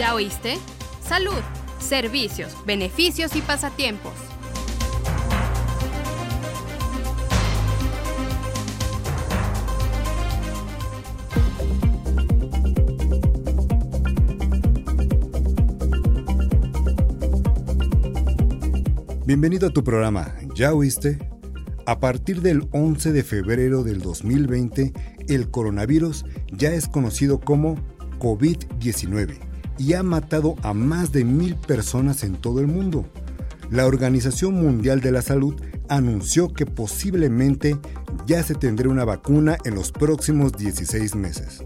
¿Ya oíste? Salud, servicios, beneficios y pasatiempos. Bienvenido a tu programa, ¿ya oíste? A partir del 11 de febrero del 2020, el coronavirus ya es conocido como COVID-19 y ha matado a más de mil personas en todo el mundo. La Organización Mundial de la Salud anunció que posiblemente ya se tendrá una vacuna en los próximos 16 meses.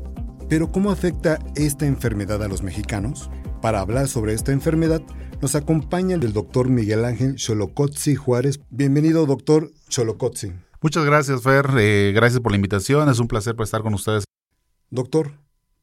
Pero ¿cómo afecta esta enfermedad a los mexicanos? Para hablar sobre esta enfermedad, nos acompaña el doctor Miguel Ángel Cholocotzi Juárez. Bienvenido, doctor Cholocotzi. Muchas gracias, Fer. Eh, gracias por la invitación. Es un placer estar con ustedes. Doctor,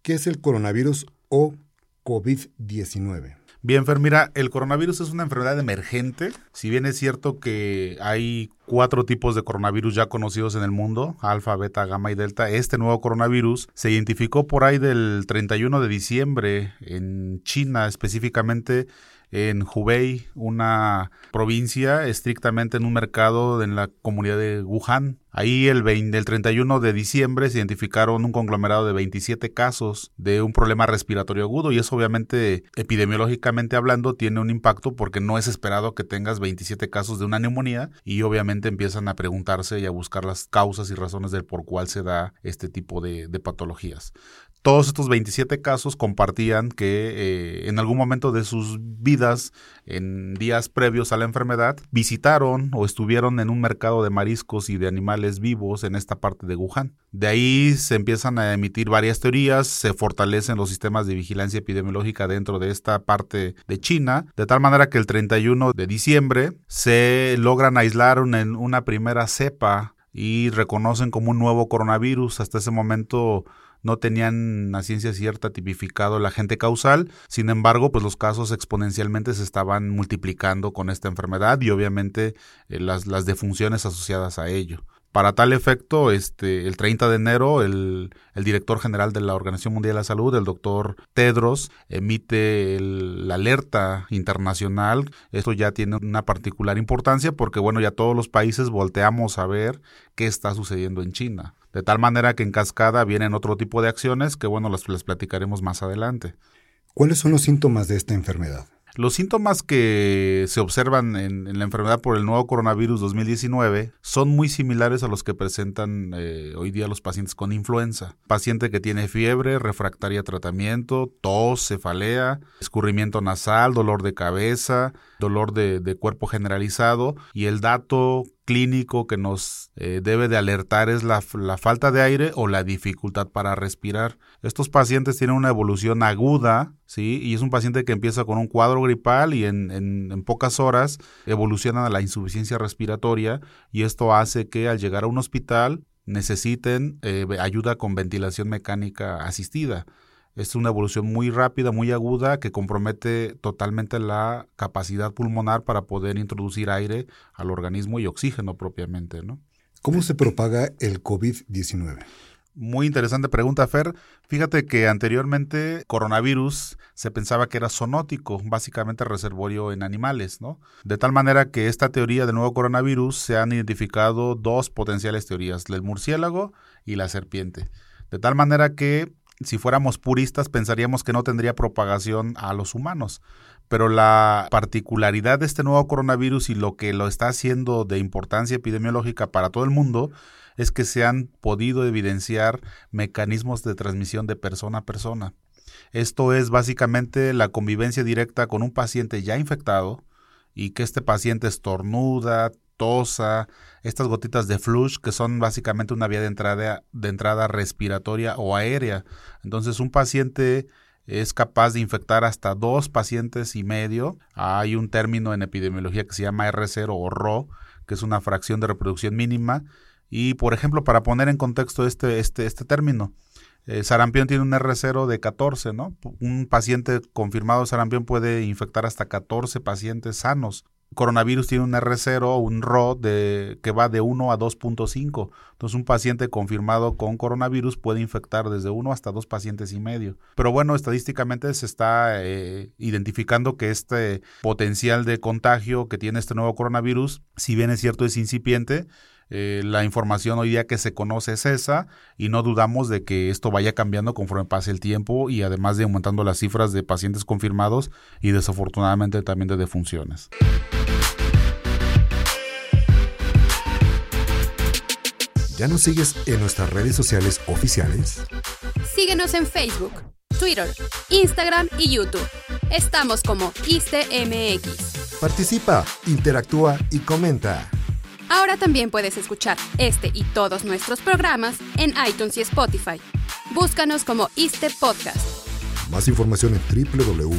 ¿qué es el coronavirus o COVID-19? Bien, Fer, mira, el coronavirus es una enfermedad emergente. Si bien es cierto que hay cuatro tipos de coronavirus ya conocidos en el mundo, alfa, beta, gamma y delta, este nuevo coronavirus se identificó por ahí del 31 de diciembre en China, específicamente en Hubei, una provincia estrictamente en un mercado en la comunidad de Wuhan. Ahí el, 20, el 31 de diciembre se identificaron un conglomerado de 27 casos de un problema respiratorio agudo y eso obviamente epidemiológicamente hablando tiene un impacto porque no es esperado que tengas 27 casos de una neumonía y obviamente empiezan a preguntarse y a buscar las causas y razones del por cuál se da este tipo de, de patologías todos estos 27 casos compartían que eh, en algún momento de sus vidas, en días previos a la enfermedad, visitaron o estuvieron en un mercado de mariscos y de animales vivos en esta parte de Wuhan. De ahí se empiezan a emitir varias teorías, se fortalecen los sistemas de vigilancia epidemiológica dentro de esta parte de China, de tal manera que el 31 de diciembre se logran aislar en una primera cepa y reconocen como un nuevo coronavirus. Hasta ese momento no tenían a ciencia cierta tipificado el agente causal, sin embargo, pues los casos exponencialmente se estaban multiplicando con esta enfermedad y obviamente eh, las, defunciones asociadas a ello. Para tal efecto, este, el 30 de enero, el, el, director general de la Organización Mundial de la Salud, el doctor Tedros, emite la alerta internacional. Esto ya tiene una particular importancia porque, bueno, ya todos los países volteamos a ver qué está sucediendo en China. De tal manera que en cascada vienen otro tipo de acciones que, bueno, las, las platicaremos más adelante. ¿Cuáles son los síntomas de esta enfermedad? Los síntomas que se observan en, la enfermedad por el nuevo coronavirus 2019 son muy similares a los que presentan eh, hoy día los pacientes con influenza. Paciente que tiene fiebre, refractaria a tratamiento, tos, cefalea, escurrimiento nasal, dolor de cabeza, dolor de, de cuerpo generalizado y el dato clínico que nos eh, debe de alertar es la, falta de aire o la dificultad para respirar. Estos pacientes tienen una evolución aguda, ¿sí? Y es un paciente que empieza con un cuadro gripal y en, en, pocas horas evoluciona a la insuficiencia respiratoria y esto hace que al llegar a un hospital necesiten eh, ayuda con ventilación mecánica asistida. Es una evolución muy rápida, muy aguda, que compromete totalmente la capacidad pulmonar para poder introducir aire al organismo y oxígeno propiamente, ¿no? ¿Cómo se propaga el COVID-19? Muy interesante pregunta, Fer. Fíjate que anteriormente coronavirus se pensaba que era zoonótico, básicamente reservorio en animales, ¿no? De tal manera que esta teoría del nuevo coronavirus se han identificado dos potenciales teorías, el murciélago y la serpiente. De tal manera que si fuéramos puristas, pensaríamos que no tendría propagación a los humanos. Pero la particularidad de este nuevo coronavirus y lo que lo está haciendo de importancia epidemiológica para todo el mundo es que se han podido evidenciar mecanismos de transmisión de persona a persona. Esto es básicamente la convivencia directa con un paciente ya infectado y que este paciente estornuda, estas gotitas de flush que son básicamente una vía de entrada, de entrada respiratoria o aérea. Entonces un paciente es capaz de infectar hasta dos pacientes y medio. Hay un término en epidemiología que se llama R0 o RO, que es una fracción de reproducción mínima. Y por ejemplo, para poner en contexto este, este, este término, eh, sarampión tiene un R0 de 14, ¿no? Un paciente confirmado de sarampión puede infectar hasta 14 pacientes sanos. Coronavirus tiene un R0, un RO de, que va de 1 a 2.5. Entonces un paciente confirmado con coronavirus puede infectar desde 1 hasta 2 pacientes y medio. Pero bueno, estadísticamente se está eh, identificando que este potencial de contagio que tiene este nuevo coronavirus, si bien es cierto es incipiente, eh, la información hoy día que se conoce es esa y no dudamos de que esto vaya cambiando conforme pase el tiempo y además de aumentando las cifras de pacientes confirmados y desafortunadamente también de defunciones. ¿Ya nos sigues en nuestras redes sociales oficiales? Síguenos en Facebook, Twitter, Instagram y YouTube. Estamos como ISTMX. Participa, interactúa y comenta. Ahora también puedes escuchar este y todos nuestros programas en iTunes y Spotify. Búscanos como ISTE Podcast. Más información en www.go.mx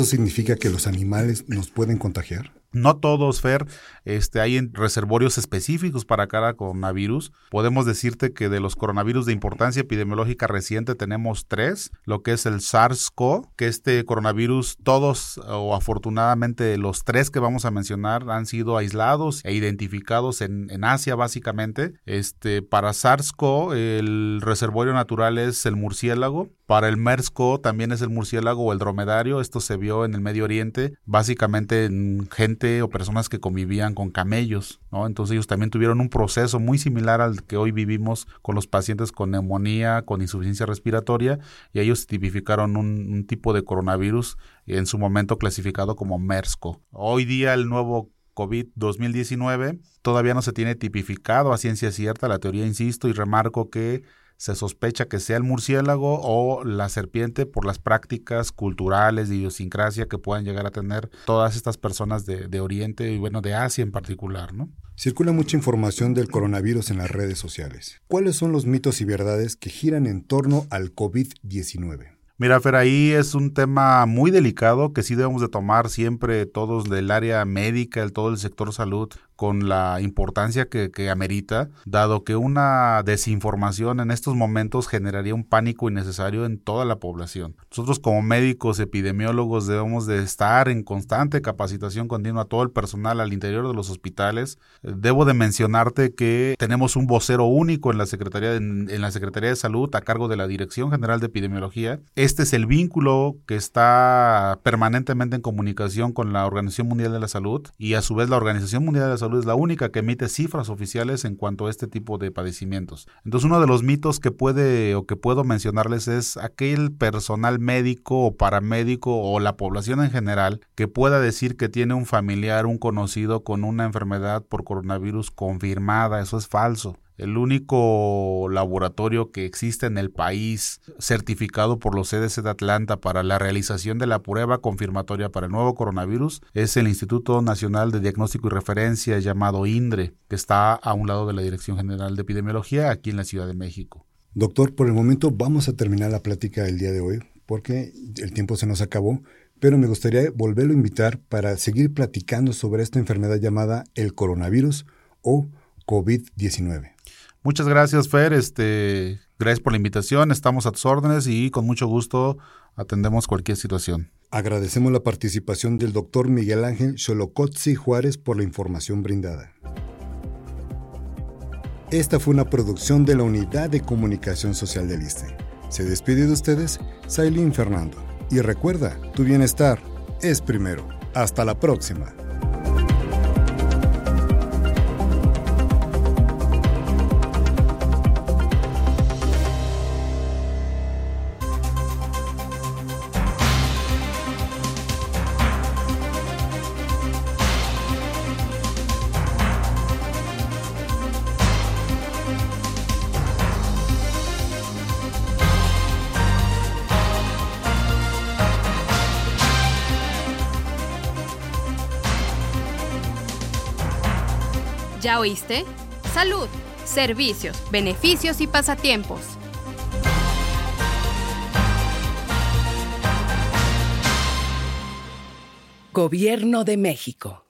¿Esto significa que los animales nos pueden contagiar? No todos, Fer, este, hay reservorios específicos para cada coronavirus. Podemos decirte que de los coronavirus de importancia epidemiológica reciente tenemos tres, lo que es el SARS-CoV, que este coronavirus, todos o afortunadamente los tres que vamos a mencionar han sido aislados e identificados en, en Asia básicamente. Este, para SARS-CoV el reservorio natural es el murciélago. Para el MERS-CoV también es el murciélago o el dromedario. Esto se vio en el Medio Oriente, básicamente en gente o personas que convivían con camellos, ¿no? Entonces ellos también tuvieron un proceso muy similar al que hoy vivimos con los pacientes con neumonía, con insuficiencia respiratoria, y ellos tipificaron un, un tipo de coronavirus en su momento clasificado como MERSCO. Hoy día el nuevo COVID 2019 todavía no se tiene tipificado a ciencia cierta la teoría, insisto, y remarco que se sospecha que sea el murciélago o la serpiente por las prácticas culturales de idiosincrasia que puedan llegar a tener todas estas personas de, de Oriente y bueno, de Asia en particular, ¿no? Circula mucha información del coronavirus en las redes sociales. ¿Cuáles son los mitos y verdades que giran en torno al COVID-19? Mira, Fer, ahí es un tema muy delicado que sí debemos de tomar siempre todos del área médica, el, todo el sector salud, con la importancia que, amerita, dado que una desinformación en estos momentos generaría un pánico innecesario en toda la población. Nosotros como médicos, epidemiólogos, debemos de estar en constante capacitación continua, todo el personal al interior de los hospitales. Debo de mencionarte que tenemos un vocero único en la Secretaría de, en la Secretaría de Salud a cargo de la Dirección General de Epidemiología. Este es el vínculo que está permanentemente en comunicación con la Organización Mundial de la Salud y a su vez la Organización Mundial de la Es la única que emite cifras oficiales en cuanto a este tipo de padecimientos. Entonces uno de los mitos que puede o que puedo mencionarles es aquel personal médico o paramédico o la población en general que pueda decir que tiene un familiar, un conocido con una enfermedad por coronavirus confirmada. Eso es falso. El único laboratorio que existe en el país certificado por los CDC de Atlanta para la realización de la prueba confirmatoria para el nuevo coronavirus es el Instituto Nacional de Diagnóstico y Referencia llamado INDRE, que está a un lado de la Dirección General de Epidemiología aquí en la Ciudad de México. Doctor, por el momento vamos a terminar la plática del día de hoy porque el tiempo se nos acabó, pero me gustaría volverlo a invitar para seguir platicando sobre esta enfermedad llamada el coronavirus o COVID-19. Muchas gracias, Fer. Este, gracias por la invitación. Estamos a tus órdenes y con mucho gusto atendemos cualquier situación. Agradecemos la participación del doctor Miguel Ángel Xolocotzi Juárez por la información brindada. Esta fue una producción de la Unidad de Comunicación Social del ISTE. Se despide de ustedes, Sailin Fernando. Y recuerda, tu bienestar es primero. Hasta la próxima. ¿Ya oíste? Salud, servicios, beneficios y pasatiempos. Gobierno de México.